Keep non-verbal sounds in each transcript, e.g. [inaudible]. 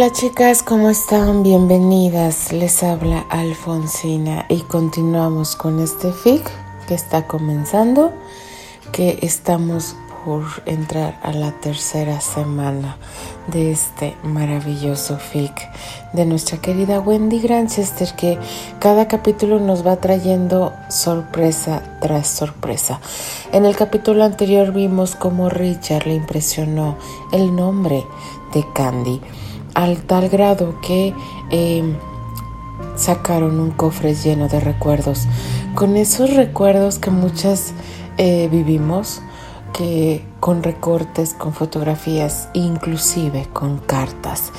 Hola chicas, ¿cómo están? Bienvenidas. Les habla Alfonsina y continuamos con este FIC que está comenzando, que estamos por entrar a la tercera semana de este maravilloso FIC de nuestra querida Wendy Granchester que cada capítulo nos va trayendo sorpresa tras sorpresa. En el capítulo anterior vimos cómo Richard le impresionó el nombre de Candy al tal grado que em, sacaron un cofre lleno de recuerdos. Con esos recuerdos que muchas eh, vivimos, que con recortes, con fotografías, inclusive con cartas.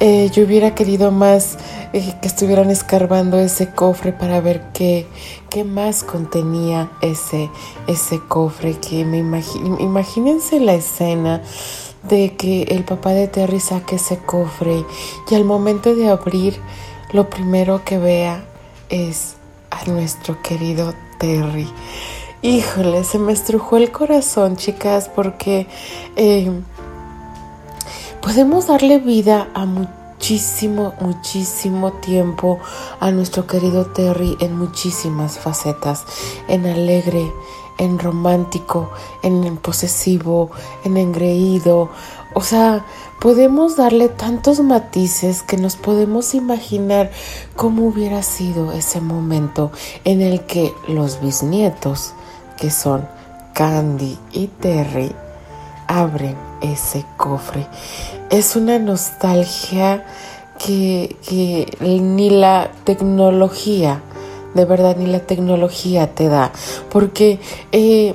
Eh, yo hubiera querido más eh, que estuvieran escarbando ese cofre para ver qué, qué más contenía ese, ese cofre. Que me imagínense la escena de que el papá de Terry saque ese cofre y al momento de abrir lo primero que vea es a nuestro querido Terry. Híjole, se me estrujó el corazón, chicas, porque eh, podemos darle vida a muchísimo, muchísimo tiempo a nuestro querido Terry en muchísimas facetas, en alegre, en romántico, en posesivo, en engreído. O sea, podemos darle tantos matices que nos podemos imaginar cómo hubiera sido ese momento en el que los bisnietos, que son Candy y Terry, abren ese cofre. Es una nostalgia que, que ni la tecnología de verdad ni la tecnología te da, porque eh,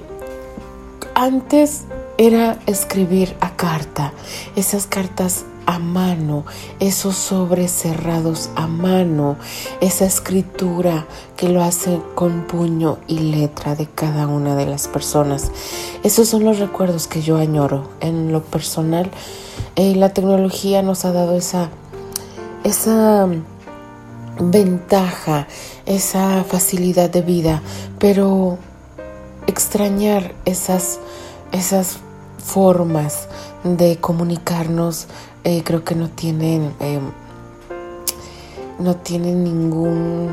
antes era escribir a carta, esas cartas a mano, esos sobres cerrados a mano, esa escritura que lo hace con puño y letra de cada una de las personas. Esos son los recuerdos que yo añoro. En lo personal, eh, la tecnología nos ha dado esa, esa ventaja, esa facilidad de vida, pero extrañar esas, esas formas de comunicarnos eh, creo que no tienen em, no tienen ningún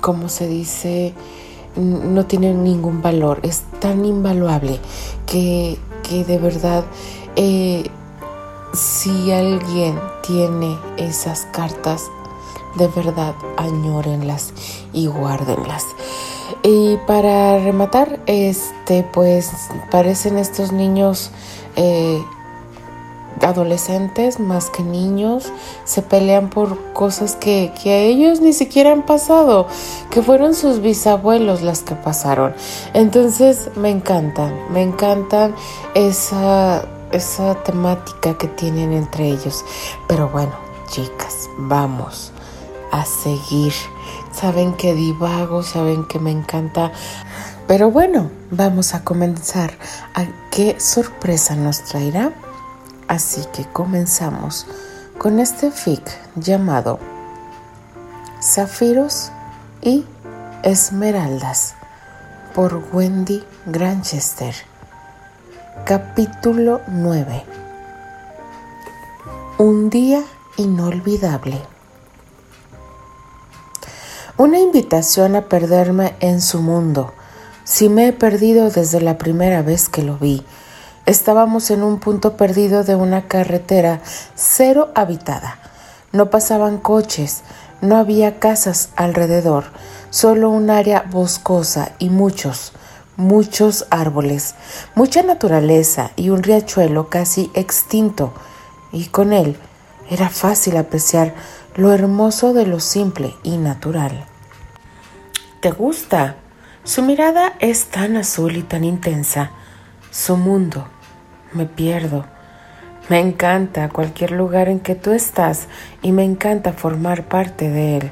como se dice no tienen ningún valor. Es tan invaluable que, que de verdad eh, si alguien tiene esas cartas de verdad añórenlas y guárdenlas. Y para rematar, este, pues parecen estos niños eh, adolescentes más que niños, se pelean por cosas que, que, a ellos ni siquiera han pasado, que fueron sus bisabuelos las que pasaron. Entonces me encantan, me encantan esa, esa temática que tienen entre ellos. Pero bueno, chicas, vamos a seguir. Saben que divago, saben que me encanta. Pero bueno, vamos a comenzar. ¿A qué sorpresa nos traerá? Así que comenzamos con este fic llamado Zafiros y Esmeraldas por Wendy Granchester. Capítulo 9. Un día inolvidable. Una invitación a perderme en su mundo. Si me he perdido desde la primera vez que lo vi. Estábamos en un punto perdido de una carretera cero habitada. No pasaban coches, no había casas alrededor, solo un área boscosa y muchos, muchos árboles, mucha naturaleza y un riachuelo casi extinto. Y con él era fácil apreciar lo hermoso de lo simple y natural. ¿Te gusta? Su mirada es tan azul y tan intensa. Su mundo. Me pierdo. Me encanta cualquier lugar en que tú estás y me encanta formar parte de él.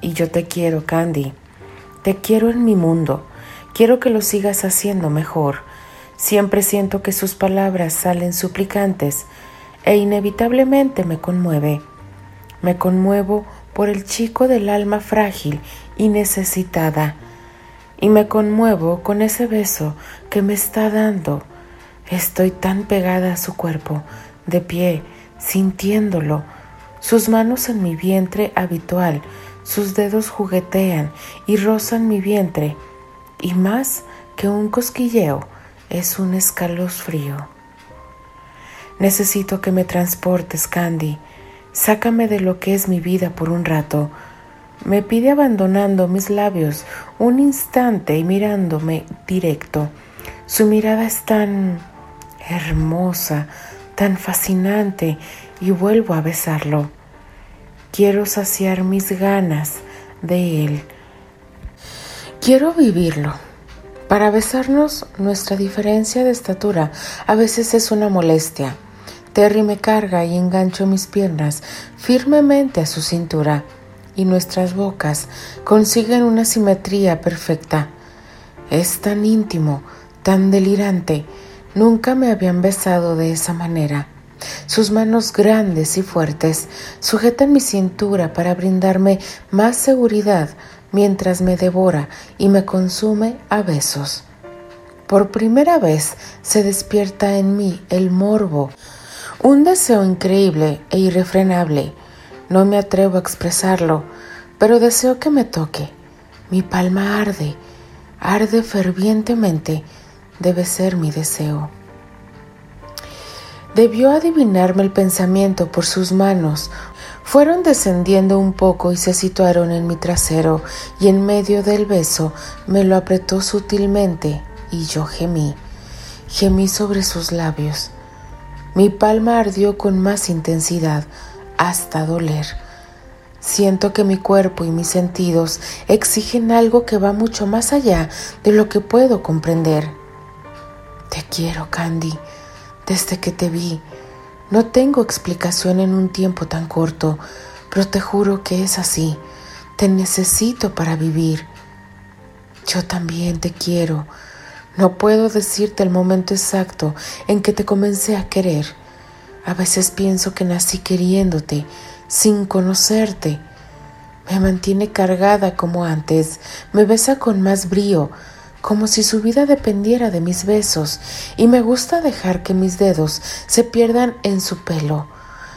Y yo te quiero, Candy. Te quiero en mi mundo. Quiero que lo sigas haciendo mejor. Siempre siento que sus palabras salen suplicantes e inevitablemente me conmueve. Me conmuevo por el chico del alma frágil y necesitada, y me conmuevo con ese beso que me está dando. Estoy tan pegada a su cuerpo, de pie, sintiéndolo, sus manos en mi vientre habitual, sus dedos juguetean y rozan mi vientre, y más que un cosquilleo, es un escalofrío. Necesito que me transportes, Candy. Sácame de lo que es mi vida por un rato. Me pide abandonando mis labios un instante y mirándome directo. Su mirada es tan hermosa, tan fascinante, y vuelvo a besarlo. Quiero saciar mis ganas de él. Quiero vivirlo. Para besarnos, nuestra diferencia de estatura a veces es una molestia. Terry me carga y engancho mis piernas firmemente a su cintura y nuestras bocas consiguen una simetría perfecta. Es tan íntimo, tan delirante. Nunca me habían besado de esa manera. Sus manos grandes y fuertes sujetan mi cintura para brindarme más seguridad mientras me devora y me consume a besos. Por primera vez se despierta en mí el morbo, un deseo increíble e irrefrenable. No me atrevo a expresarlo, pero deseo que me toque. Mi palma arde, arde fervientemente, debe ser mi deseo. Debió adivinarme el pensamiento por sus manos. Fueron descendiendo un poco y se situaron en mi trasero, y en medio del beso me lo apretó sutilmente, y yo gemí. Gemí sobre sus labios. Mi palma ardió con más intensidad, hasta doler. Siento que mi cuerpo y mis sentidos exigen algo que va mucho más allá de lo que puedo comprender. Te quiero, Candy, desde que te vi. No tengo explicación en un tiempo tan corto, pero te juro que es así. Te necesito para vivir. Yo también te quiero. No puedo decirte el momento exacto en que te comencé a querer. A veces pienso que nací queriéndote, sin conocerte. Me mantiene cargada como antes, me besa con más brío, como si su vida dependiera de mis besos, y me gusta dejar que mis dedos se pierdan en su pelo.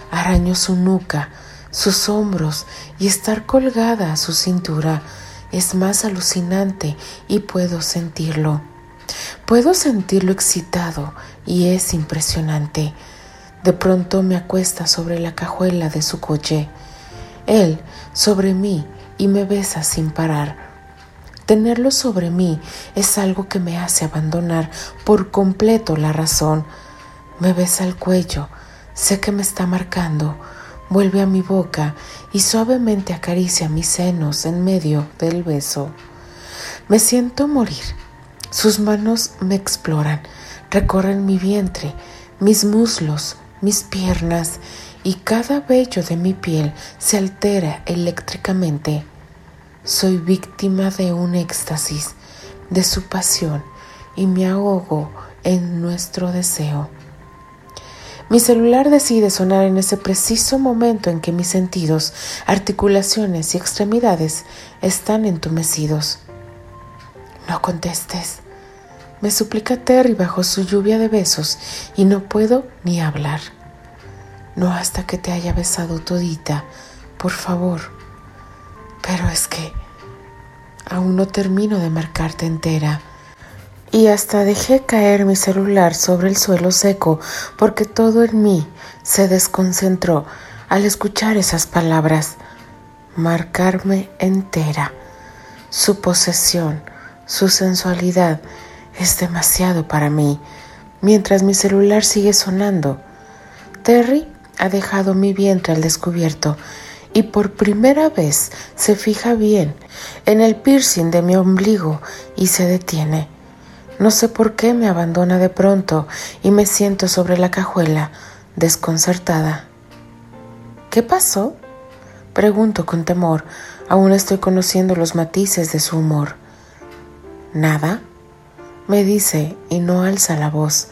Araño su nuca, sus hombros y estar colgada a su cintura es más alucinante y puedo sentirlo. Puedo sentirlo excitado y es impresionante. De pronto me acuesta sobre la cajuela de su coche, él sobre mí y me besa sin parar. Tenerlo sobre mí es algo que me hace abandonar por completo la razón. Me besa el cuello, sé que me está marcando, vuelve a mi boca y suavemente acaricia mis senos en medio del beso. Me siento morir. Sus manos me exploran, recorren mi vientre, mis muslos, mis piernas y cada vello de mi piel se altera eléctricamente. Soy víctima de un éxtasis, de su pasión, y me ahogo en nuestro deseo. Mi celular decide sonar en ese preciso momento en que mis sentidos, articulaciones y extremidades están entumecidos. No contestes. Me suplica Terry bajo su lluvia de besos y no puedo ni hablar. No hasta que te haya besado todita, por favor. Pero es que aún no termino de marcarte entera. Y hasta dejé caer mi celular sobre el suelo seco porque todo en mí se desconcentró al escuchar esas palabras. Marcarme entera. Su posesión, su sensualidad es demasiado para mí. Mientras mi celular sigue sonando, Terry ha dejado mi vientre al descubierto y por primera vez se fija bien en el piercing de mi ombligo y se detiene. No sé por qué me abandona de pronto y me siento sobre la cajuela, desconcertada. ¿Qué pasó? Pregunto con temor. Aún estoy conociendo los matices de su humor. ¿Nada? me dice y no alza la voz.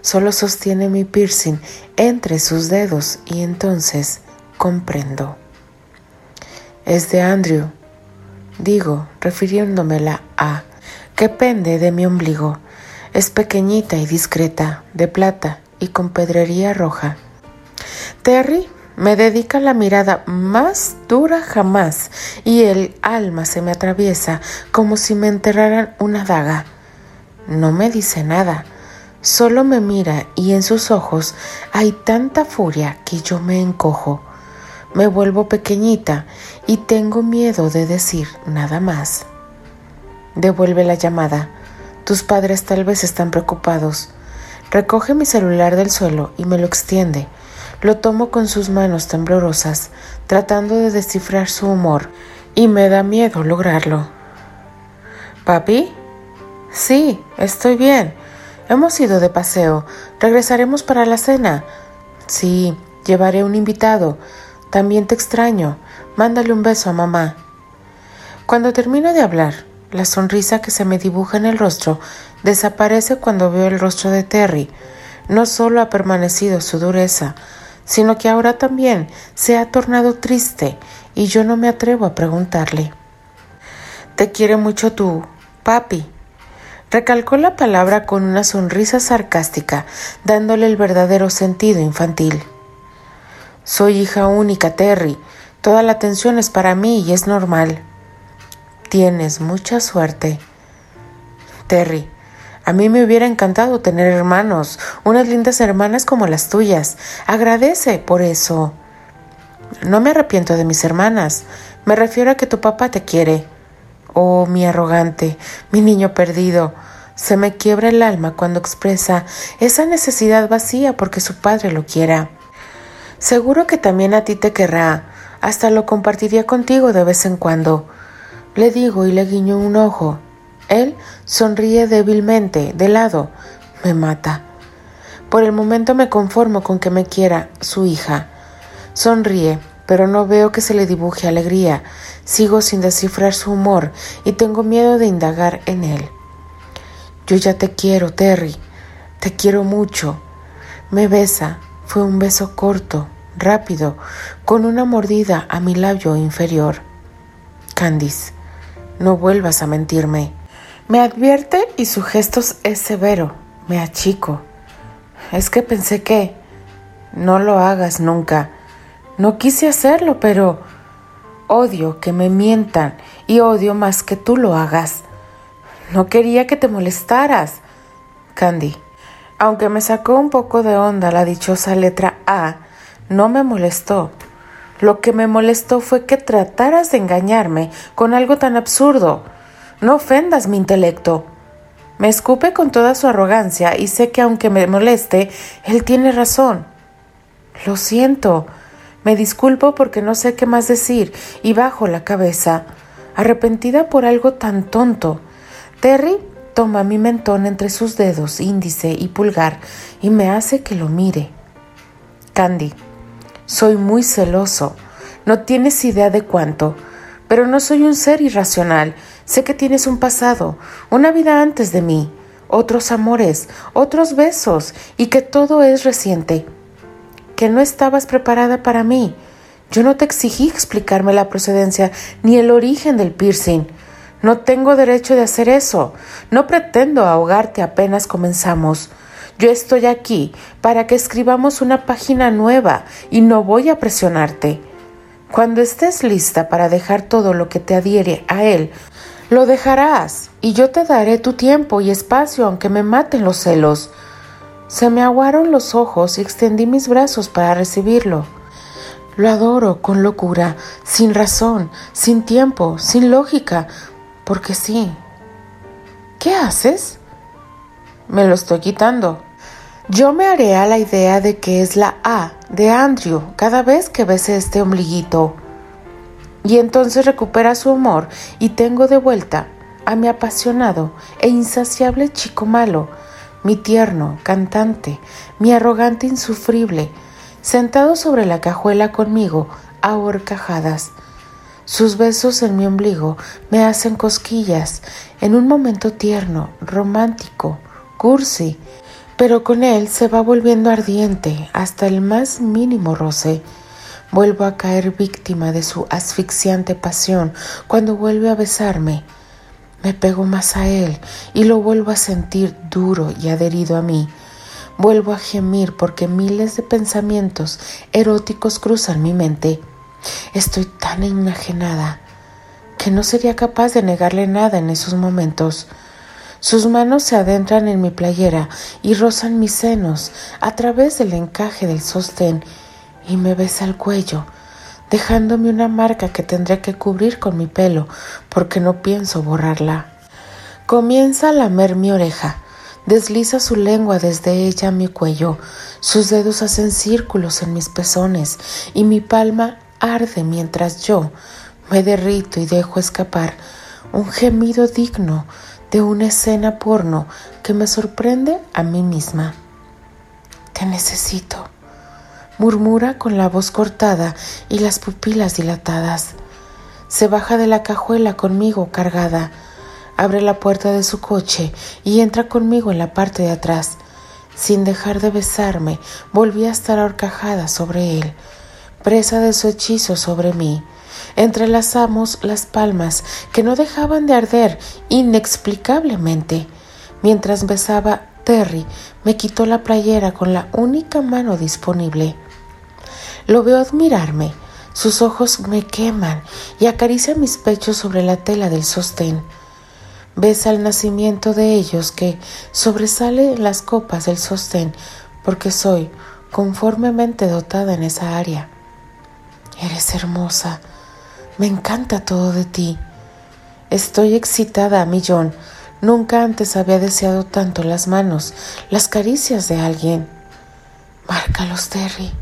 Solo sostiene mi piercing entre sus dedos y entonces comprendo es de Andrew, digo, refiriéndomela a, que pende de mi ombligo. Es pequeñita y discreta, de plata y con pedrería roja. Terry me dedica la mirada más dura jamás y el alma se me atraviesa como si me enterraran una daga. No me dice nada, solo me mira y en sus ojos hay tanta furia que yo me encojo. Me vuelvo pequeñita y tengo miedo de decir nada más. Devuelve la llamada. Tus padres tal vez están preocupados. Recoge mi celular del suelo y me lo extiende. Lo tomo con sus manos temblorosas, tratando de descifrar su humor, y me da miedo lograrlo. ¿Papi? Sí, estoy bien. Hemos ido de paseo. Regresaremos para la cena. Sí, llevaré un invitado. También te extraño. Mándale un beso a mamá. Cuando termino de hablar, la sonrisa que se me dibuja en el rostro desaparece cuando veo el rostro de Terry. No solo ha permanecido su dureza, sino que ahora también se ha tornado triste y yo no me atrevo a preguntarle. Te quiere mucho tú, papi. Recalcó la palabra con una sonrisa sarcástica, dándole el verdadero sentido infantil. Soy hija única, Terry. Toda la atención es para mí y es normal. Tienes mucha suerte. Terry, a mí me hubiera encantado tener hermanos, unas lindas hermanas como las tuyas. Agradece por eso. No me arrepiento de mis hermanas. Me refiero a que tu papá te quiere. Oh, mi arrogante, mi niño perdido. Se me quiebra el alma cuando expresa esa necesidad vacía porque su padre lo quiera. Seguro que también a ti te querrá. Hasta lo compartiría contigo de vez en cuando. Le digo y le guiño un ojo. Él sonríe débilmente, de lado. Me mata. Por el momento me conformo con que me quiera su hija. Sonríe, pero no veo que se le dibuje alegría. Sigo sin descifrar su humor y tengo miedo de indagar en él. Yo ya te quiero, Terry. Te quiero mucho. Me besa. Fue un beso corto, rápido, con una mordida a mi labio inferior. Candice, no vuelvas a mentirme. Me advierte y su gesto es severo. Me achico. Es que pensé que... No lo hagas nunca. No quise hacerlo, pero... Odio que me mientan y odio más que tú lo hagas. No quería que te molestaras. Candy, aunque me sacó un poco de onda la dichosa letra A, no me molestó. Lo que me molestó fue que trataras de engañarme con algo tan absurdo. No ofendas mi intelecto. Me escupe con toda su arrogancia y sé que aunque me moleste, él tiene razón. Lo siento. Me disculpo porque no sé qué más decir y bajo la cabeza, arrepentida por algo tan tonto. Terry toma mi mentón entre sus dedos índice y pulgar y me hace que lo mire. Candy, soy muy celoso. No tienes idea de cuánto, pero no soy un ser irracional Sé que tienes un pasado, una vida antes de mí, otros amores, otros besos y que todo es reciente. Que no estabas preparada para mí. Yo no te exigí explicarme la procedencia ni el origen del piercing. No tengo derecho de hacer eso. No pretendo ahogarte apenas comenzamos. Yo estoy aquí para que escribamos una página nueva y no voy a presionarte. Cuando estés lista para dejar todo lo que te adhiere a él, lo dejarás, y yo te daré tu tiempo y espacio aunque me maten los celos. Se me aguaron los ojos y extendí mis brazos para recibirlo. Lo adoro con locura, sin razón, sin tiempo, sin lógica, porque sí. ¿Qué haces? Me lo estoy quitando. Yo me haré a la idea de que es la A de Andrew cada vez que bese este ombliguito y entonces recupera su humor y tengo de vuelta a mi apasionado e insaciable chico malo, mi tierno, cantante, mi arrogante insufrible, sentado sobre la cajuela conmigo a horcajadas. Sus besos en mi ombligo me hacen cosquillas en un momento tierno, romántico, cursi, pero con él se va volviendo ardiente hasta el más mínimo roce. Vuelvo a caer víctima de su asfixiante pasión cuando vuelve a besarme. Me pego más a él y lo vuelvo a sentir duro y adherido a mí. Vuelvo a gemir porque miles de pensamientos eróticos cruzan mi mente. Estoy tan enajenada que no sería capaz de negarle nada en esos momentos. Sus manos se adentran en mi playera y rozan mis senos a través del encaje del sostén y me besa el cuello, dejándome una marca que tendré que cubrir con mi pelo porque no pienso borrarla. Comienza a lamer mi oreja. Desliza su lengua desde ella a mi cuello. Sus dedos hacen círculos en mis pezones y mi palma arde mientras yo me derrito y dejo escapar un gemido digno de una escena porno que me sorprende a mí misma. Te necesito, murmura con la voz cortada y las pupilas dilatadas. Se baja de la cajuela conmigo cargada abre la puerta de su coche y entra conmigo en la parte de atrás. Sin dejar de besarme, volví a estar ahorcajada sobre él, presa de su hechizo sobre mí. Entrelazamos las palmas que no dejaban de arder inexplicablemente. Mientras besaba Terry, me quitó la playera con la única mano disponible. Lo veo admirarme. Sus ojos me queman y acaricia mis pechos sobre la tela del sostén besa el nacimiento de ellos que sobresale en las copas del sostén, porque soy conformemente dotada en esa área. Eres hermosa, me encanta todo de ti. Estoy excitada a millón. Nunca antes había deseado tanto las manos, las caricias de alguien. Márcalos, Terry.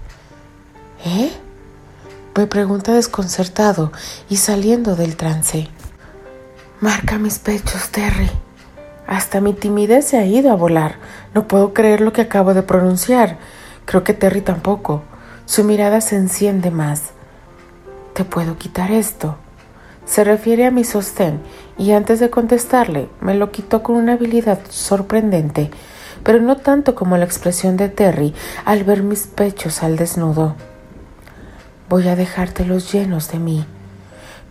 ¿Eh? Me pregunta desconcertado y saliendo del trance. Marca mis pechos, Terry. Hasta mi timidez se ha ido a volar. No puedo creer lo que acabo de pronunciar. Creo que Terry tampoco. Su mirada se enciende más. ¿Te puedo quitar esto? Se refiere a mi sostén y antes de contestarle me lo quitó con una habilidad sorprendente, pero no tanto como la expresión de Terry al ver mis pechos al desnudo. Voy a dejártelos llenos de mí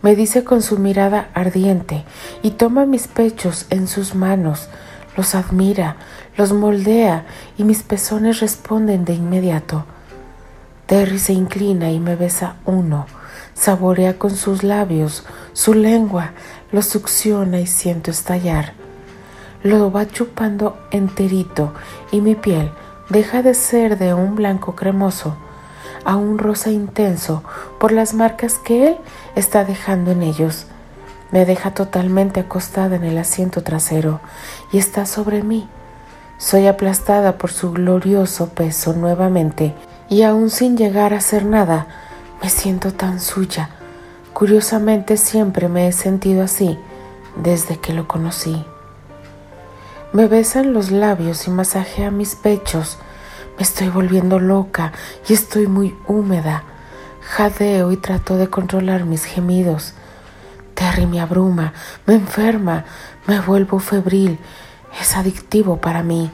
me dice con su mirada ardiente y toma mis pechos en sus manos, los admira, los moldea y mis pezones responden de inmediato. Terry se inclina y me besa uno, saborea con sus labios, su lengua, lo succiona y siento estallar. Lo va chupando enterito y mi piel deja de ser de un blanco cremoso a un rosa intenso por las marcas que él está dejando en ellos. Me deja totalmente acostada en el asiento trasero y está sobre mí. Soy aplastada por su glorioso peso nuevamente y aún sin llegar a hacer nada, me siento tan suya. Curiosamente siempre me he sentido así desde que lo conocí. Me besan los labios y masajea mis pechos, estoy volviendo loca y estoy muy húmeda. Jadeo y trato de controlar mis gemidos. Terry me abruma, me enferma, me vuelvo febril. Es adictivo para mí.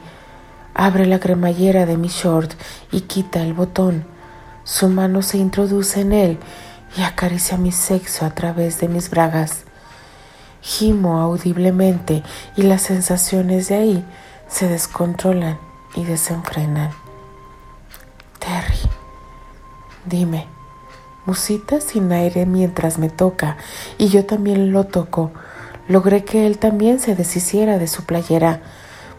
Abre la cremallera de mi short y quita el botón. Su mano se introduce en él y acaricia mi sexo a través de mis bragas. Gimo audiblemente y las sensaciones de ahí se descontrolan y desenfrenan. Terry, dime, musita sin aire mientras me toca y yo también lo toco. Logré que él también se deshiciera de su playera.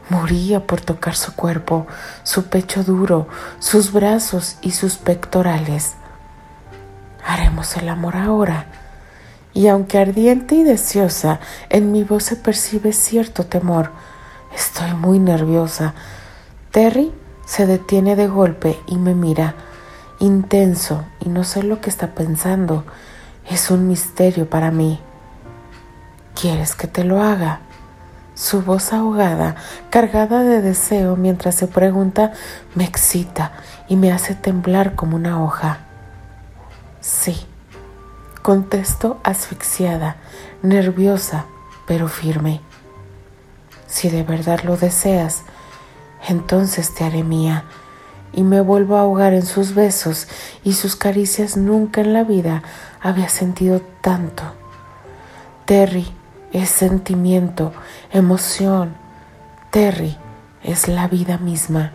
Moría por tocar su cuerpo, su pecho duro, sus brazos y sus pectorales. Haremos el amor ahora. Y aunque ardiente y deseosa, en mi voz se percibe cierto temor. Estoy muy nerviosa. Terry se detiene de golpe y me mira, intenso, y no sé lo que está pensando. Es un misterio para mí. ¿Quieres que te lo haga? Su voz ahogada, cargada de deseo mientras se pregunta, me excita y me hace temblar como una hoja. Sí, contesto asfixiada, nerviosa, pero firme. Si de verdad lo deseas, entonces te haré mía y me vuelvo a ahogar en sus besos y sus caricias nunca en la vida había sentido tanto. Terry es sentimiento, emoción. Terry es la vida misma.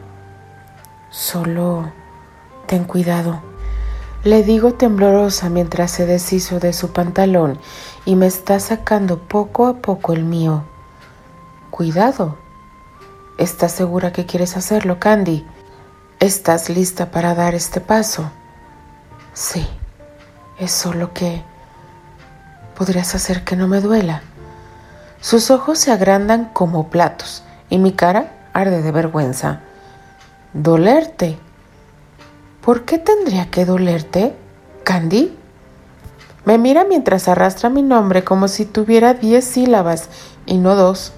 Solo ten cuidado. Le digo temblorosa mientras se deshizo de su pantalón y me está sacando poco a poco el mío. Cuidado. ¿Estás segura que quieres hacerlo, Candy? ¿Estás lista para dar este paso? Sí, es solo que podrías hacer que no me duela. Sus ojos se agrandan como platos y mi cara arde de vergüenza. ¿Dolerte? ¿Por qué tendría que dolerte, Candy? Me mira mientras arrastra mi nombre como si tuviera diez sílabas y no dos.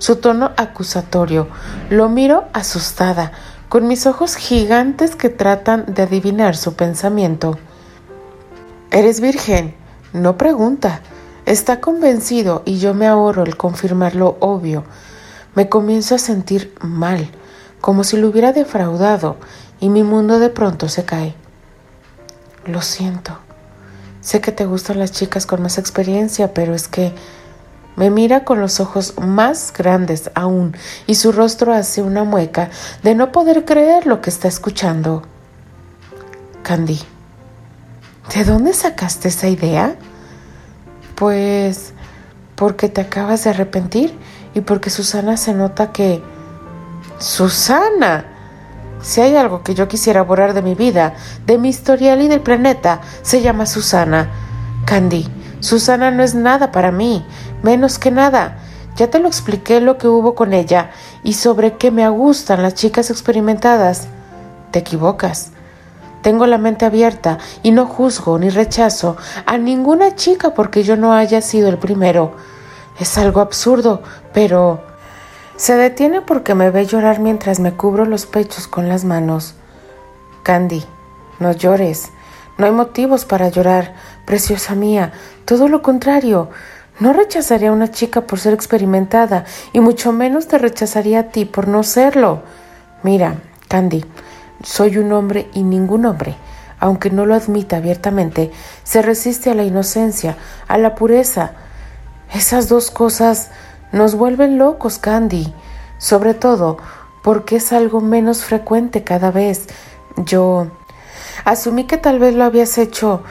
Su tono acusatorio. Lo miro asustada, con mis ojos gigantes que tratan de adivinar su pensamiento. Eres virgen, no pregunta. Está convencido y yo me ahorro el confirmar lo obvio. Me comienzo a sentir mal, como si lo hubiera defraudado, y mi mundo de pronto se cae. Lo siento. Sé que te gustan las chicas con más experiencia, pero es que me mira con los ojos más grandes aún y su rostro hace una mueca de no poder creer lo que está escuchando. Candy, ¿de dónde sacaste esa idea? Pues porque te acabas de arrepentir y porque Susana se nota que... Susana. Si hay algo que yo quisiera borrar de mi vida, de mi historial y del planeta, se llama Susana. Candy, Susana no es nada para mí, menos que nada. Ya te lo expliqué lo que hubo con ella y sobre qué me gustan las chicas experimentadas. Te equivocas. Tengo la mente abierta y no juzgo ni rechazo a ninguna chica porque yo no haya sido el primero. Es algo absurdo, pero... Se detiene porque me ve llorar mientras me cubro los pechos con las manos. Candy, no llores. No hay motivos para llorar, preciosa mía. Todo lo contrario. No rechazaría a una chica por ser experimentada y mucho menos te rechazaría a ti por no serlo. Mira, Candy, soy un hombre y ningún hombre, aunque no lo admita abiertamente, se resiste a la inocencia, a la pureza. Esas dos cosas nos vuelven locos, Candy, sobre todo porque es algo menos frecuente cada vez. Yo asumí que tal vez lo habías hecho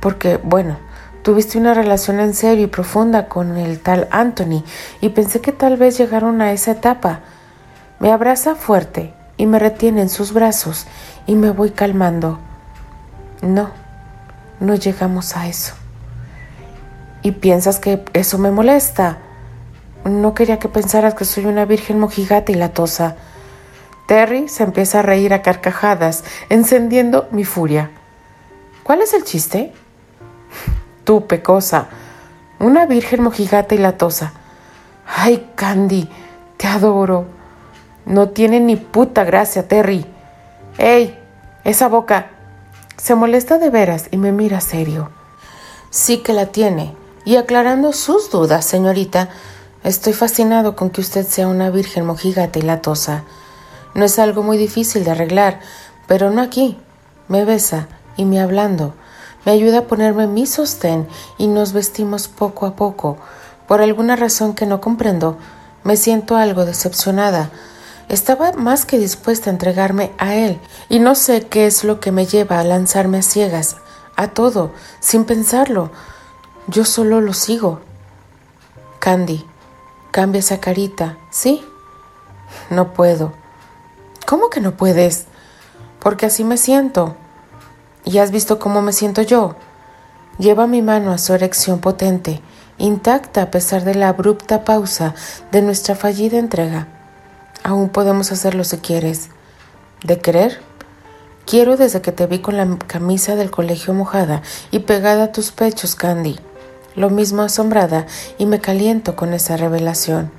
porque, bueno, tuviste una relación en serio y profunda con el tal Anthony y pensé que tal vez llegaron a esa etapa. Me abraza fuerte y me retiene en sus brazos y me voy calmando. No, no llegamos a eso. ¿Y piensas que eso me molesta? No quería que pensaras que soy una virgen mojigata y latosa. Terry se empieza a reír a carcajadas, encendiendo mi furia. ¿Cuál es el chiste? Tú, pecosa, una virgen mojigata y latosa. Ay, Candy, te adoro. No tiene ni puta gracia, Terry. ¡Ey! Esa boca. Se molesta de veras y me mira serio. Sí que la tiene. Y aclarando sus dudas, señorita, estoy fascinado con que usted sea una virgen mojigata y latosa. No es algo muy difícil de arreglar, pero no aquí. Me besa y me hablando. Me ayuda a ponerme mi sostén y nos vestimos poco a poco. Por alguna razón que no comprendo, me siento algo decepcionada estaba más que dispuesta a entregarme a él, y no sé qué es lo que me lleva a lanzarme a ciegas, a todo, sin pensarlo. Yo solo lo sigo. Candy, cambia esa carita, ¿sí? No puedo. ¿Cómo que no puedes? Porque así me siento. ¿Y has visto cómo me siento yo? Lleva mi mano a su erección potente, intacta a pesar de la abrupta pausa de nuestra fallida entrega. Aún podemos hacerlo si quieres. ¿De querer? Quiero desde que te vi con la camisa del colegio mojada y pegada a tus pechos, Candy. Lo mismo asombrada y me caliento con esa revelación.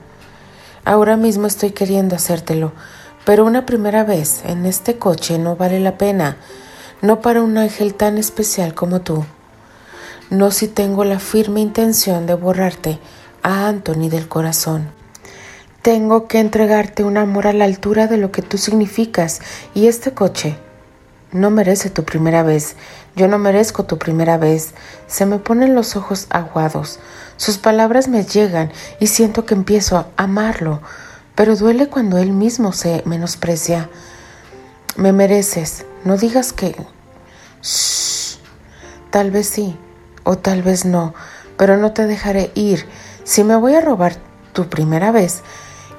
Ahora mismo estoy queriendo hacértelo, pero una primera vez en este coche no vale la pena, no para un ángel tan especial como tú. No si tengo la firme intención de borrarte a Anthony del corazón. Tengo que entregarte un amor a la altura de lo que tú significas y este coche no merece tu primera vez. Yo no merezco tu primera vez. Se me ponen los ojos aguados. Sus palabras me llegan y siento que empiezo a amarlo, pero duele cuando él mismo se menosprecia. Me mereces. No digas que... Shh. Tal vez sí, o tal vez no, pero no te dejaré ir. Si me voy a robar tu primera vez,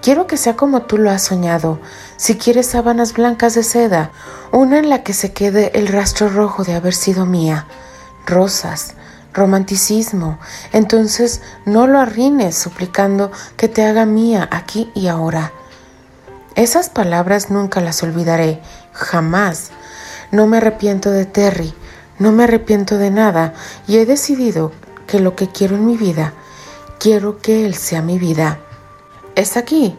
quiero que sea como tú lo has soñado. Si quieres sábanas blancas de seda, una en la que se quede el rastro rojo de haber sido mía. Rosas, romanticismo. Entonces no lo arruines suplicando que te haga mía aquí y ahora. Esas palabras nunca las olvidaré, jamás. No me arrepiento de Terry, no me arrepiento de nada y he decidido que lo que quiero en mi vida, quiero que él sea mi vida. ¿Es aquí?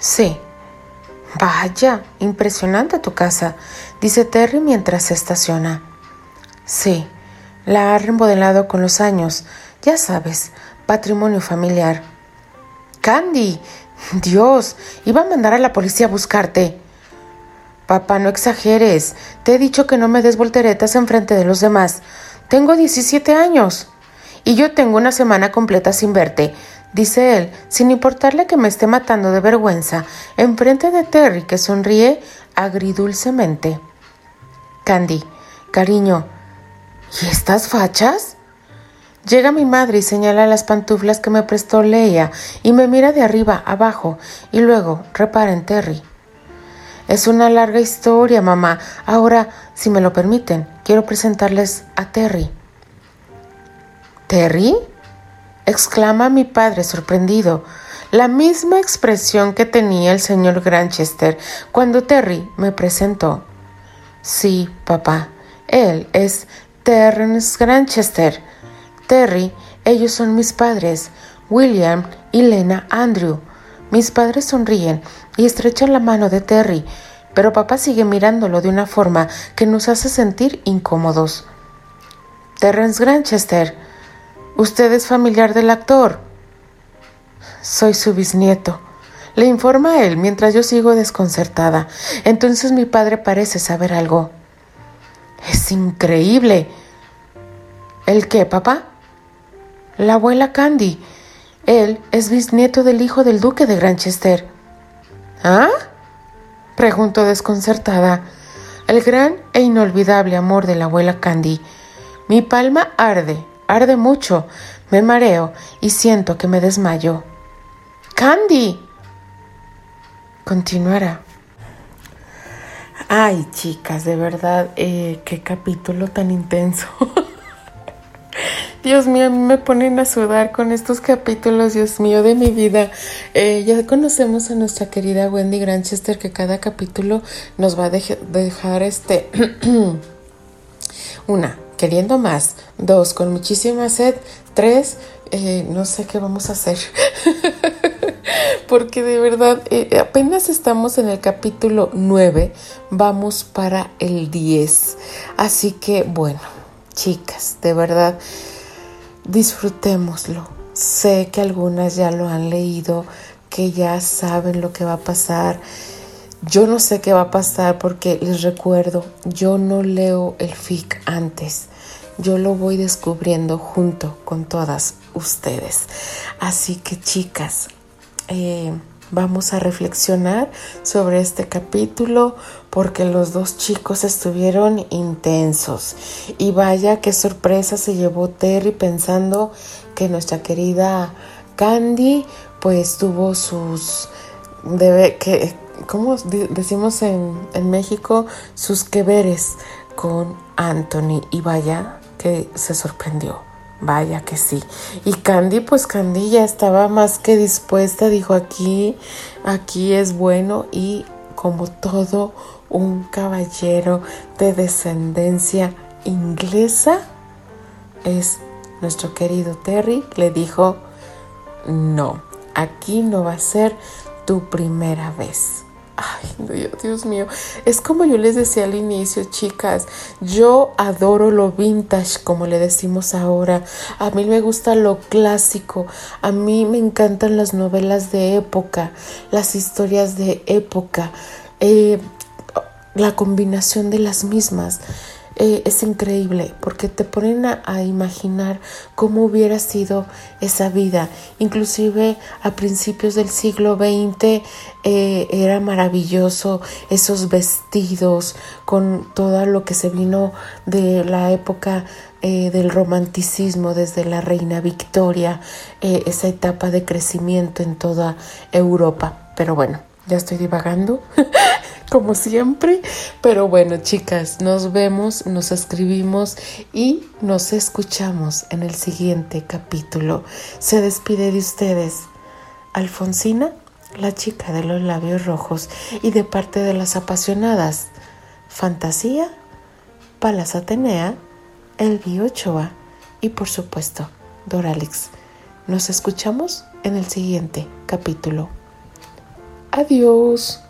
Sí. Vaya, impresionante tu casa, dice Terry mientras se estaciona. Sí, la ha remodelado con los años, ya sabes, patrimonio familiar. Candy, Dios, iba a mandar a la policía a buscarte. Papá, no exageres. Te he dicho que no me des volteretas enfrente de los demás. Tengo 17 años. Y yo tengo una semana completa sin verte, dice él, sin importarle que me esté matando de vergüenza, enfrente de Terry, que sonríe agridulcemente. Candy, cariño, ¿y estas fachas? Llega mi madre y señala las pantuflas que me prestó Leia y me mira de arriba abajo y luego repara en Terry. Es una larga historia, mamá. Ahora, si me lo permiten, quiero presentarles a Terry. ¿Terry? exclama mi padre sorprendido. La misma expresión que tenía el señor Granchester cuando Terry me presentó. Sí, papá, él es Terrence Granchester Terry, ellos son mis padres, William y Lena Andrew. Mis padres sonríen y estrechan la mano de Terry, pero papá sigue mirándolo de una forma que nos hace sentir incómodos. Terrence Granchester, usted es familiar del actor. Soy su bisnieto. Le informa a él mientras yo sigo desconcertada. Entonces mi padre parece saber algo. Es increíble. ¿El qué, papá? la abuela Candy. Él es bisnieto del hijo del duque de Granchester. ¿Ah? preguntó desconcertada. El gran e inolvidable amor de la abuela Candy. Mi palma arde, arde mucho, me mareo y siento que me desmayo. Candy. Continuará. Ay, chicas, de verdad, eh, qué capítulo tan intenso. [laughs] Dios mío, a mí me ponen a sudar con estos capítulos, Dios mío, de mi vida. Eh, ya conocemos a nuestra querida Wendy Granchester, que cada capítulo nos va a dejar este. [clears throat] una, queriendo más. Dos, con muchísima sed. Tres, eh, no sé qué vamos a hacer. [laughs] Porque de verdad, eh, apenas estamos en el capítulo 9, vamos para el 10. Así que, bueno, chicas, de verdad disfrutémoslo. Sé que algunas ya lo han leído, que ya saben lo que va a pasar. Yo no sé qué va a pasar porque les recuerdo, yo no leo el FIC antes. Yo lo voy descubriendo junto con todas ustedes. Así que chicas, eh, vamos a reflexionar sobre este capítulo porque los dos chicos estuvieron intensos. Y vaya qué sorpresa se llevó Terry pensando que nuestra querida Candy pues tuvo sus debe que ¿cómo decimos en, en México? sus que veres con Anthony y vaya que se sorprendió. Vaya que sí. Y Candy, pues Candy ya estaba más que dispuesta, dijo aquí, aquí es bueno y como todo un caballero de descendencia inglesa, es nuestro querido Terry, le dijo, no, aquí no va a ser tu primera vez. Ay, Dios mío, es como yo les decía al inicio, chicas, yo adoro lo vintage, como le decimos ahora, a mí me gusta lo clásico, a mí me encantan las novelas de época, las historias de época, eh, la combinación de las mismas. Eh, es increíble porque te ponen a, imaginar cómo hubiera sido esa vida. Inclusive a principios del siglo XX eh, era maravilloso esos vestidos con todo lo que se vino de la época eh, del romanticismo desde la reina Victoria, esa etapa de crecimiento en toda Europa. Pero bueno, ya estoy divagando. [laughs] como siempre. Pero bueno, chicas, nos vemos, nos escribimos y nos escuchamos en el siguiente capítulo. Se despide de ustedes Alfonsina, la chica de los labios rojos, y de parte de las apasionadas, Fantasía, Palas Atenea, Elvi Ochoa y por supuesto, Doralix. Nos escuchamos en el siguiente capítulo. Adiós.